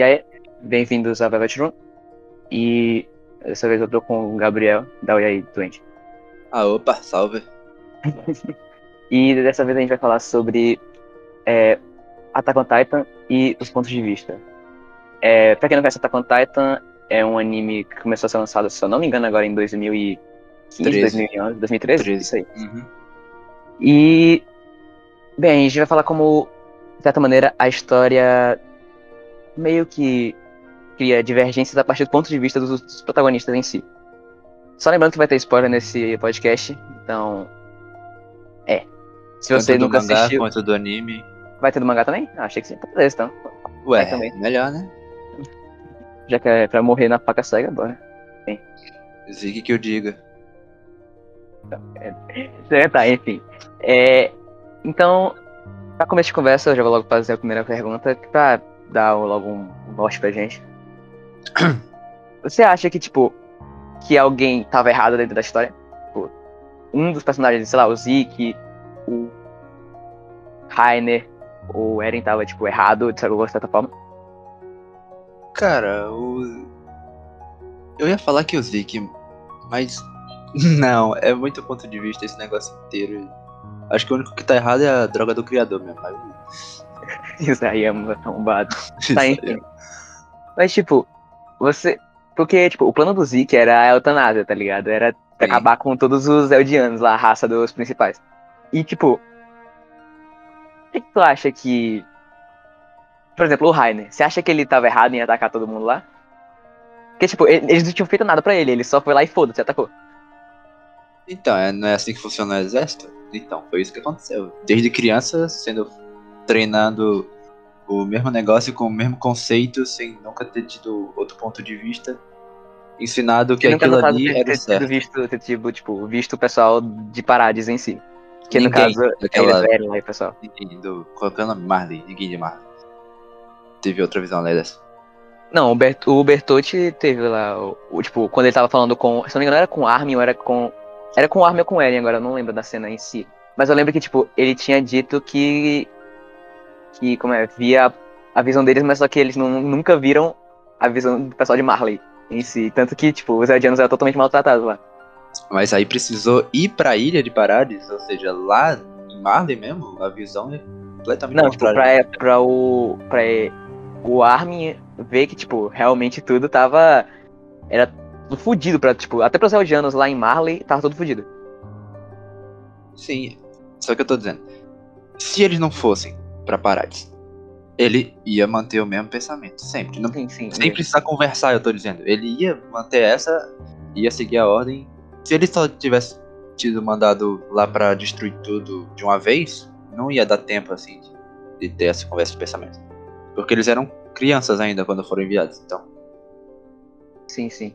E aí, bem-vindos a Velvet Room. E dessa vez eu tô com o Gabriel. Dá oi aí, doente. Ah, opa, salve. E dessa vez a gente vai falar sobre é, Attack on Titan e os pontos de vista. É, pra quem não conhece Attack on Titan, é um anime que começou a ser lançado, se eu não me engano, agora em 2015, 13. 2011, 2013? 13. Isso aí. Uhum. E, bem, a gente vai falar como, de certa maneira, a história meio que cria divergências a partir do ponto de vista dos, dos protagonistas em si. Só lembrando que vai ter spoiler nesse podcast, então. É. Se você do nunca mangá assistiu. quanto do anime. Vai ter do mangá também? Ah, achei que sim. Então, beleza, então. Ué, Vai também. melhor, né? Já que é pra morrer na faca cega, bora. Zig que eu diga. É, tá, enfim. É, então, pra começo de conversa, eu já vou logo fazer a primeira pergunta, pra dar logo um norte pra gente. Você acha que, tipo, que alguém tava errado dentro da história? Tipo, um dos personagens, sei lá, o Zeke, o Rainer, o Eren tava, tipo, errado, de certa forma? Cara, o. Eu ia falar que o Zeke, mas. Não, é muito ponto de vista esse negócio inteiro. Acho que o único que tá errado é a droga do criador mesmo. Aí é arrombado. Tá, enfim. Mas, tipo, você. Porque, tipo, o plano do Zeke era a eutanásia, tá ligado? Era acabar com todos os Eldianos lá, a raça dos principais. E, tipo. O que, que tu acha que. Por exemplo, o Rainer. Você acha que ele tava errado em atacar todo mundo lá? Porque, tipo, ele- eles não tinham feito nada pra ele, ele só foi lá e foda-se, atacou. Então, é- não é assim que funciona o exército? Então, foi isso que aconteceu. Desde criança, sendo treinando o mesmo negócio com o mesmo conceito, sem nunca ter tido outro ponto de vista. Ensinado que aquilo no ali era ter, certo. visto, ter, tipo, tipo, visto o pessoal de Parades em si. Que no Ninguém caso, daquela- eles eram lá e o pessoal. Ninguém do. Qual que é o nome? Marley. Ninguém de Marley. Teve outra visão além dessa. Não, o, Bert, o Bertotti teve lá, o, o, tipo, quando ele tava falando com. Se não me engano, era com Armin ou era com. Era com Armin ou com Eren, agora eu não lembro da cena em si. Mas eu lembro que, tipo, ele tinha dito que. Que, como é, via a visão deles, mas só que eles não, nunca viram a visão do pessoal de Marley em si. Tanto que, tipo, os Eldianos eram totalmente maltratados lá. Mas aí precisou ir pra ilha de Parades, ou seja, lá em Marley mesmo, a visão é completamente Não, tipo, pra, pra o. pra o Armin ver que, tipo, realmente tudo tava. Era tudo fudido pra, tipo, até pros Eldianos lá em Marley, tava tudo fudido. Sim, só que eu tô dizendo. Se eles não fossem pra Parades, ele ia manter o mesmo pensamento, sempre. Não, Sim, sim. sem precisar conversar, eu tô dizendo. Ele ia manter essa, ia seguir a ordem. Se ele só tivesse tido mandado lá pra destruir tudo de uma vez, não ia dar tempo, assim, de, de ter essa conversa de pensamento. Porque eles eram crianças ainda quando foram enviados, então. Sim, sim.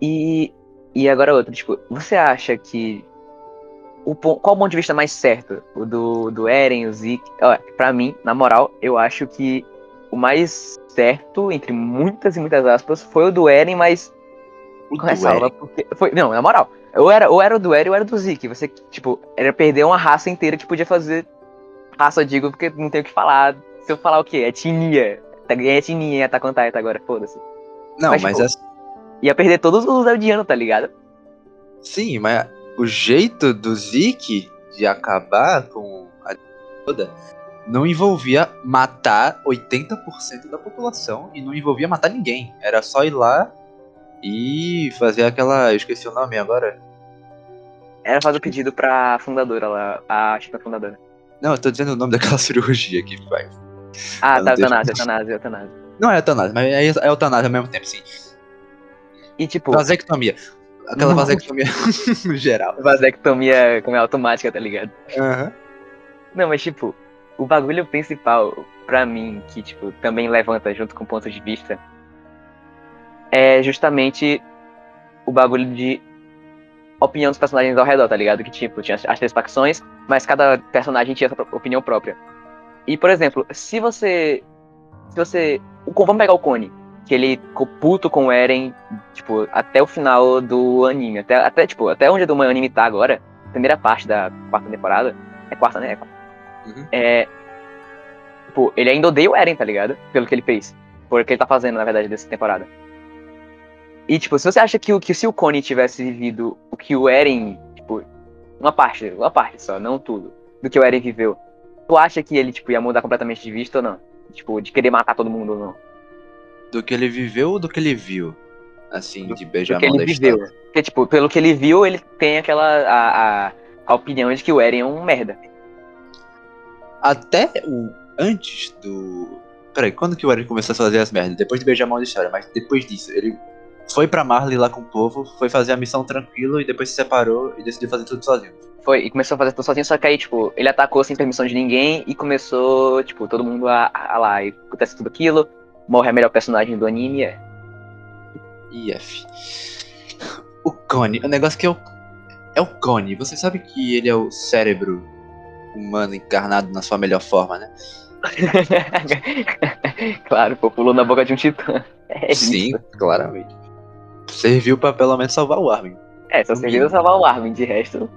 E, e agora outra, tipo, você acha que. O, qual o ponto de vista mais certo? O do, do Eren, o Zeke? Pra mim, na moral, eu acho que o mais certo, entre muitas e muitas aspas, foi o do Eren, mas O com ressalva, porque foi, não, na moral, ou era, ou era o do Eren ou era do Zeke. Você, tipo, era perder uma raça inteira que podia fazer. Raça, eu digo, porque não tem o que falar. Se eu falar o quê? Etnia. É etnia em Attack on Titan agora, foda-se. Não, mas, mas, tipo, é- Ia perder todos os Eldianos, tá ligado? sim, mas o jeito do Zeke de acabar com a toda não envolvia matar 80% da população e não envolvia matar ninguém. Era só ir lá e fazer aquela. Eu esqueci o nome agora. Era fazer o pedido pra fundadora lá, a Chica fundadora. Não, eu tô dizendo o nome daquela cirurgia que faz. Ah, Eu tá, eutanásia, eutanásia, eutanásia. Não é eutanásia, mas é é eutanásia ao mesmo tempo, sim. E tipo, Vasectomia. Aquela vasectomia no geral. vasectomia como é automática, tá ligado? Aham. Não, mas tipo, o bagulho principal, pra mim, que tipo, também levanta junto com o ponto de vista, é justamente o bagulho de opinião dos personagens ao redor, tá ligado? Que tipo, tinha as três facções, mas cada personagem tinha sua opinião própria. E, por exemplo, se você. Se você. Vamos pegar o Cone, que ele ficou puto com o Eren, tipo, até o final do anime. Até, até, tipo, até onde o anime tá agora, primeira parte da quarta temporada. É quarta, né? É. Uhum. É. Tipo, ele ainda odeia o Eren, tá ligado? Pelo que ele fez. por que ele tá fazendo, na verdade, dessa temporada. E, tipo, se você acha que, o, que se o Connie tivesse vivido o que o Eren, tipo, uma parte, uma parte só, não tudo, do que o Eren viveu, tu acha que ele, tipo, ia mudar completamente de vista ou não? Tipo, de querer matar todo mundo ou não? Do que ele viveu ou do que ele viu? Assim, de beijar Do que ele da viveu. história. Porque, tipo, pelo que ele viu, ele tem aquela, a, a, a opinião de que o Eren é um merda. Até o. Antes do. Peraí, quando que o Eren começou a fazer as merdas? Depois de mão da história, mas depois disso, ele foi pra Marley lá com o povo, foi fazer a missão tranquilo e depois se separou e decidiu fazer tudo sozinho. Foi, e começou a fazer tudo sozinho, só que aí, tipo, ele atacou sem permissão de ninguém e começou, tipo, todo mundo a, a lá, e acontece tudo aquilo, morre a melhor personagem do anime, é. IF. O Connie, o negócio que é o. É o Connie. Você sabe que ele é o cérebro humano encarnado na sua melhor forma, né? claro, pô, pulou na boca de um titã. É Sim, isso. claramente. Serviu pra pelo menos salvar o Armin. É, só serviu a salvar o Armin, de resto,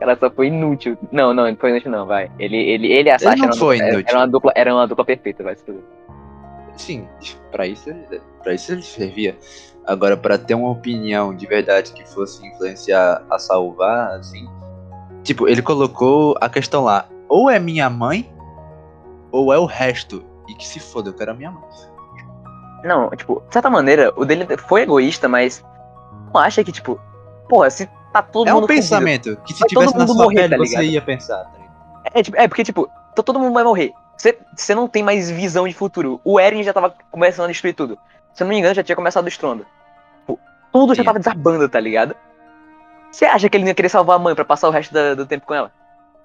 ela só foi inútil. Não, não, não foi inútil não, vai. Ele, ele, ele e a Sasha não eram- foi era, inútil. era uma dupla, era uma dupla perfeita, vai se fuder. Sim, pra isso, ele- pra isso ele servia. Agora, pra ter uma opinião de verdade que fosse influenciar a salvar, assim. Tipo, ele colocou a questão lá: ou é minha mãe, ou é o resto. E que se foda, eu quero a minha mãe. Não, tipo, de certa maneira, o dele foi egoísta, mas não acha que, tipo, porra, se tá todo é mundo um fudido- pensamento que se todo tivesse na sua morrer, pele, tá você ia pensar. tá? É, tipo, é, porque, tipo, to- todo mundo vai morrer. Você, não tem mais visão de futuro. O Eren já tava começando a destruir tudo. Se eu não me engano, já tinha começado destrondo. Tipo, tudo já Sim. tava desabando, tá ligado? Você acha que ele não ia querer salvar a mãe pra passar o resto da- do tempo com ela?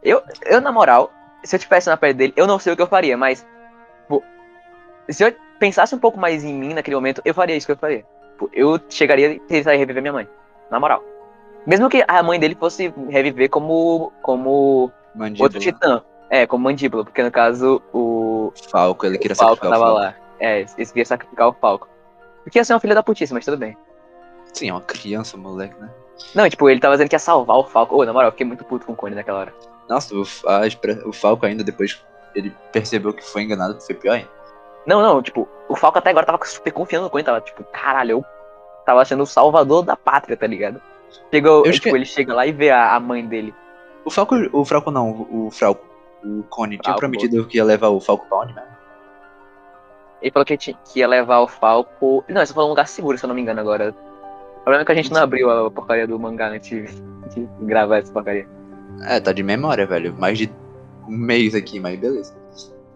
Eu, eu, na moral, se eu tivesse na pele dele, eu não sei o que eu faria, mas. Tipo, se eu pensasse um pouco mais em mim naquele momento, eu faria isso que eu faria. Tipo, eu chegaria e tentaria reviver minha mãe. Na moral. Mesmo que a mãe dele fosse reviver como. como Mandíbula, outro titã. É, como mandíbula, porque no caso o, Falco, ele queria o Falco sacrificar o Falco. lá. É, eles queriam sacrificar o Falco. Porque ia ser uma filha da putice, mas tudo bem. Sim, é uma criança, moleque, né? Não, tipo, ele tava dizendo que ia salvar o Falco. Ô, na moral, eu fiquei muito puto com o Cone naquela hora. Nossa, o, a o Falco ainda depois ele percebeu que foi enganado, foi pior ainda. Não, não, tipo, o Falco até agora tava super confiando no Cone, tava tipo, caralho, eu tava sendo o salvador da pátria, tá ligado? Chegou, Eu tipo, esque- ele chega lá e vê a, a mãe dele. O Falco, o Falco não, o Falco, o Cone tinha prometido que ia levar o Falco pra onde mesmo? Ele falou que, tinha- que ia levar o Falco. Não, ele só falou um lugar seguro, se eu não me engano agora. O problema é que a gente não abriu a porcaria do mangá antes de, gravar essa porcaria. É, tá de memória, velho. Mais de um mês aqui, mas beleza.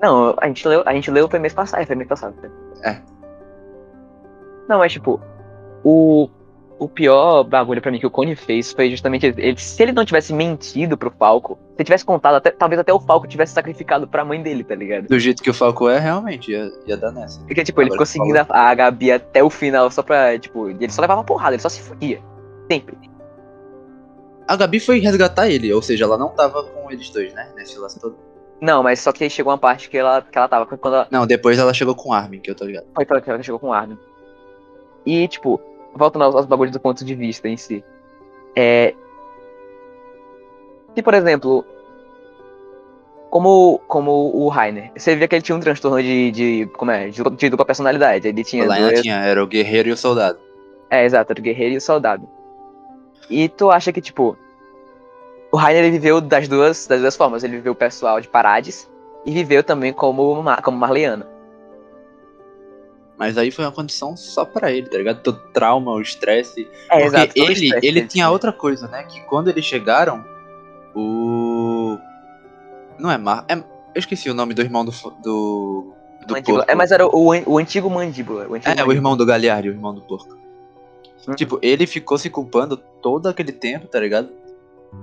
Não, a gente leu, a gente leu foi mês passado, foi mês passado. É. Não, mas tipo, o, o pior bagulho pra mim que o Cone fez foi justamente ele, se ele não tivesse mentido pro Falco, se ele tivesse contado, até, talvez até o Falco tivesse sacrificado pra mãe dele, tá ligado? Do jeito que o Falco é, realmente, ia, ia dar nessa. Porque, tipo, ele Agora ficou que seguindo a, a Gabi até o final só pra, tipo, ele só levava porrada, ele só se fudia. Sempre. A Gabi foi resgatar ele, ou seja, ela não tava com eles dois, né? Nesse lance todo. Não, mas só que aí chegou uma parte que ela, que ela tava, quando ela, Não, depois ela chegou com o Armin, que eu tô ligado. Foi que ela chegou com o Armin. E, tipo, voltando aos, aos bagulhos do ponto de vista em si. É. Se, por exemplo. Como, como o Rainer, você via que ele tinha um transtorno de. de como é? De, de dupla personalidade. Ele tinha. Dois- tinha, era o guerreiro e o soldado. É, exato, era o guerreiro e o soldado. E tu acha que, tipo. O Rainer ele viveu das duas, das duas formas. Ele viveu o pessoal de Parades e viveu também como, como Marleano. Mas aí foi uma condição só pra ele, tá ligado? Todo trauma, o estresse. É, Porque exato. o ele, ele tinha outra coisa, né? Que quando eles chegaram, o. Não é Mar. É... Eu esqueci o nome do irmão do. do... do porco. É, mas era o, o antigo mandíbula. O antigo É, o mandíbula. irmão do Galhardo, o irmão do porco. Hum. Tipo, ele ficou se culpando todo aquele tempo, tá ligado?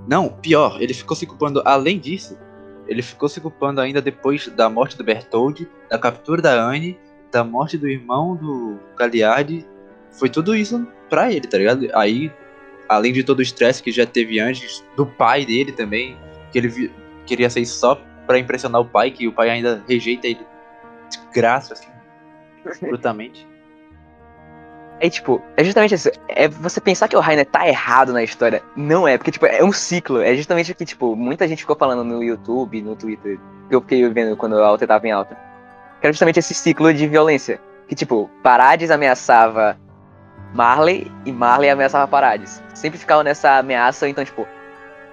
Não, pior, ele ficou se culpando além disso. Ele ficou se culpando ainda depois da morte do Bertold, da captura da Anne, da morte do irmão do Galiardi. Foi tudo isso pra ele, tá ligado? Aí, além de todo o estresse que já teve antes, do pai dele também, que ele queria ser só pra impressionar o pai, que o pai ainda rejeita ele de graça, assim, brutamente. É tipo, é justamente isso. É você pensar que o Rainer tá errado na história. Não é, porque, tipo, é um ciclo. É justamente o que, tipo, muita gente ficou falando no YouTube, no Twitter, que eu fiquei vendo quando a alta tava em alta. Que era justamente esse ciclo de violência. Que, tipo, Parades ameaçava Marley e Marley ameaçava Parades. Sempre ficava nessa ameaça, então, tipo,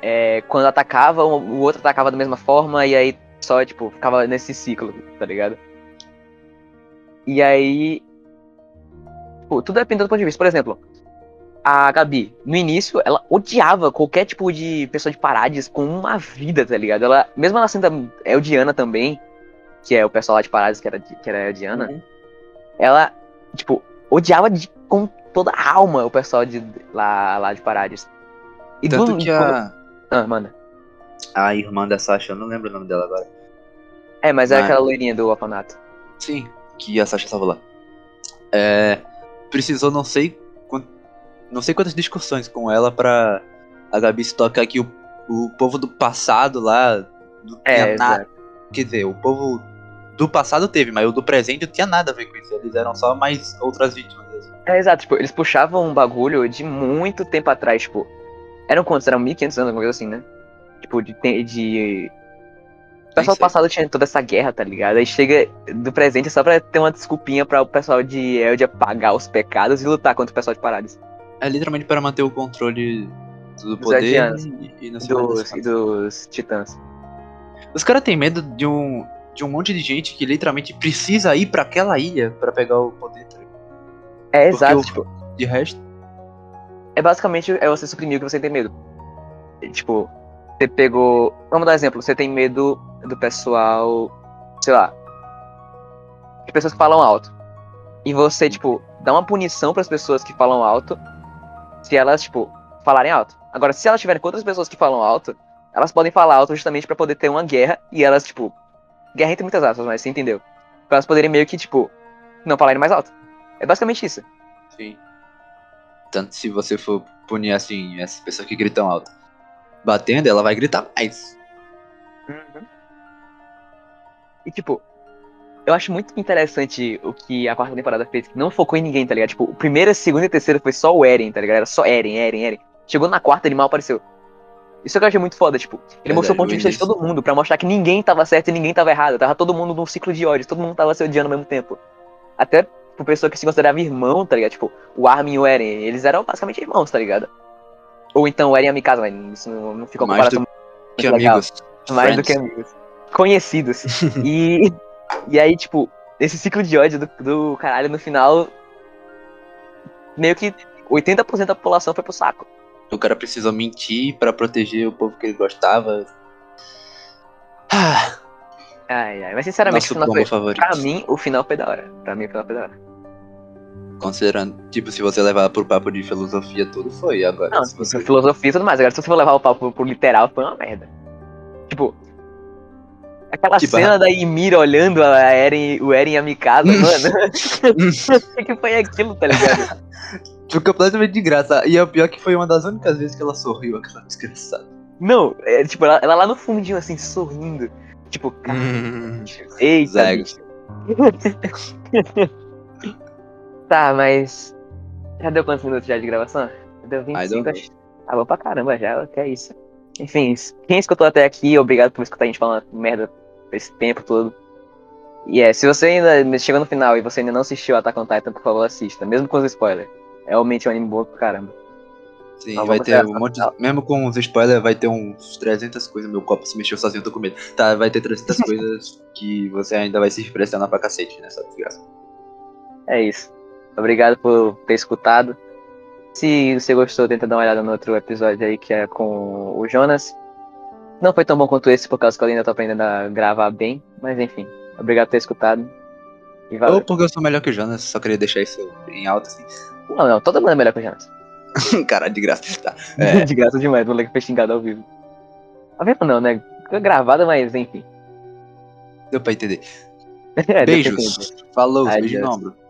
é, quando atacava, o outro atacava da mesma forma, e aí só, tipo, ficava nesse ciclo, tá ligado? E aí. Tipo, tudo depende do ponto de vista. Por exemplo, a Gabi, no início, ela odiava qualquer tipo de pessoa de Parades com uma vida, tá ligado? Ela, mesmo ela sendo Eldiana também, que é o pessoal lá de Parades que era, que era Eldiana, uhum. ela, tipo, odiava de, com toda a alma o pessoal de lá, lá de Parades. E Tanto do, que a... Ah, manda. A irmã da Sasha, eu não lembro o nome dela agora. É, mas, é mas... é aquela loirinha do orfanato. Sim, que a Sasha estava lá. É, precisou não sei não sei quantas discussões com ela pra a Gabi se tocar que o, o povo do passado lá não tinha é, nada. Quer dizer, o povo do passado teve, mas o do presente não tinha nada a ver com isso. Eles eram só mais outras vítimas. É, exato. Tipo, eles puxavam um bagulho de muito tempo atrás, tipo. Eram quantos? Eram 1500 anos, alguma coisa assim, né? Tipo, de. de... O pessoal do passado tinha toda essa guerra, tá ligado? Aí chega do presente só pra ter uma desculpinha pra o pessoal de Elde apagar os pecados e lutar contra o pessoal de Parades. É literalmente para manter o controle do poder e, e, dos, e dos titãs. Os caras têm medo de um, de um monte de gente que literalmente precisa ir para aquela ilha para pegar o poder. Tá é, exato. O, tipo, de resto. É basicamente é você suprimir o que você tem medo. Tipo, você pegou. Vamos dar um exemplo. Você tem medo do pessoal. Sei lá. De pessoas que falam alto. E você, tipo, dá uma punição para as pessoas que falam alto. Se elas, tipo, falarem alto. Agora, se elas tiverem com outras pessoas que falam alto, elas podem falar alto justamente para poder ter uma guerra. E elas, tipo. Guerra entre muitas aspas, mas você entendeu? Pra elas poderem meio que, tipo, não falarem mais alto. É basicamente isso. Sim. Tanto se você for punir assim, essa pessoa que gritam alto, batendo, ela vai gritar mais. Uhum. E tipo, eu acho muito interessante o que a quarta temporada fez, que não focou em ninguém, tá ligado? Tipo, o primeiro, a segunda e terceira foi só o Eren, tá ligado? Era só Eren, Eren, Eren. Chegou na quarta, ele mal apareceu. Isso que eu achei muito foda, tipo, ele Verdade, mostrou o ponto de vista de todo mundo, pra mostrar que ninguém tava certo e ninguém tava errado. Tava todo mundo num ciclo de ódio, todo mundo tava se odiando ao mesmo tempo. Até por pessoa que se considerava irmão, tá ligado? Tipo, o Armin e o Eren, eles eram basicamente irmãos, tá ligado? Ou então o Eren e a Mikasa, mas isso não, não ficou Mais do que amigos. Mais Friends. do que amigos. Conhecidos. e, e aí, tipo, esse ciclo de ódio do, do caralho no final, meio que 80% da população foi pro saco. O cara precisou mentir para proteger o povo que ele gostava. Ah, Ai, ai. Mas sinceramente, Nosso o final foi, favorito. pra mim, o final foi da hora. Pra mim, o final foi da hora. Considerando, tipo, se você levar pro papo de filosofia, tudo foi agora. Não, se você... filosofia e tudo mais. Agora, se você for levar o papo pro literal, foi uma merda. Tipo, Aquela tipo, cena a... da Ymir olhando a Eren, o Eren e a Mikasa, mano. o que foi aquilo, tá ligado? Foi completamente de graça. E é o pior que foi uma das únicas vezes que ela sorriu, aquela desgraçada. Não, é, tipo, ela, ela lá no fundinho, assim, sorrindo. Tipo, cara. Hum, eita. tá, mas. Já deu quantos minutos já de gravação? Deu 25, acho. Tá bom pra caramba já, que é isso. Enfim, quem escutou até aqui, obrigado por escutar a gente falando merda esse tempo todo. E é, se você ainda chegou no final e você ainda não assistiu Attack on Titan, por favor, assista, mesmo com os spoilers. É realmente um anime bom pra caramba. Sim, vai ter um monte. De, mesmo com os spoilers, vai ter uns 300 coisas. Meu copo se mexeu sozinho, eu tô com medo. Tá, vai ter 300 coisas que você ainda vai se impressionar pra cacete nessa desgraça. É isso. Obrigado por ter escutado. Se você gostou, tenta dar uma olhada no outro episódio aí que é com o Jonas. Não foi tão bom quanto esse, por causa que eu ainda tô aprendendo a gravar bem. Mas enfim, obrigado por ter escutado. Ou porque eu sou melhor que o Jonas, só queria deixar isso em alto assim. Não, não, todo mundo é melhor que o Jonas. Cara, de graça. Tá. É. de graça demais, o moleque foi xingado ao vivo. Ao vivo não, né? Foi gravada, mas enfim. Deu pra entender. é, Beijos. Falou, beijo no ombro.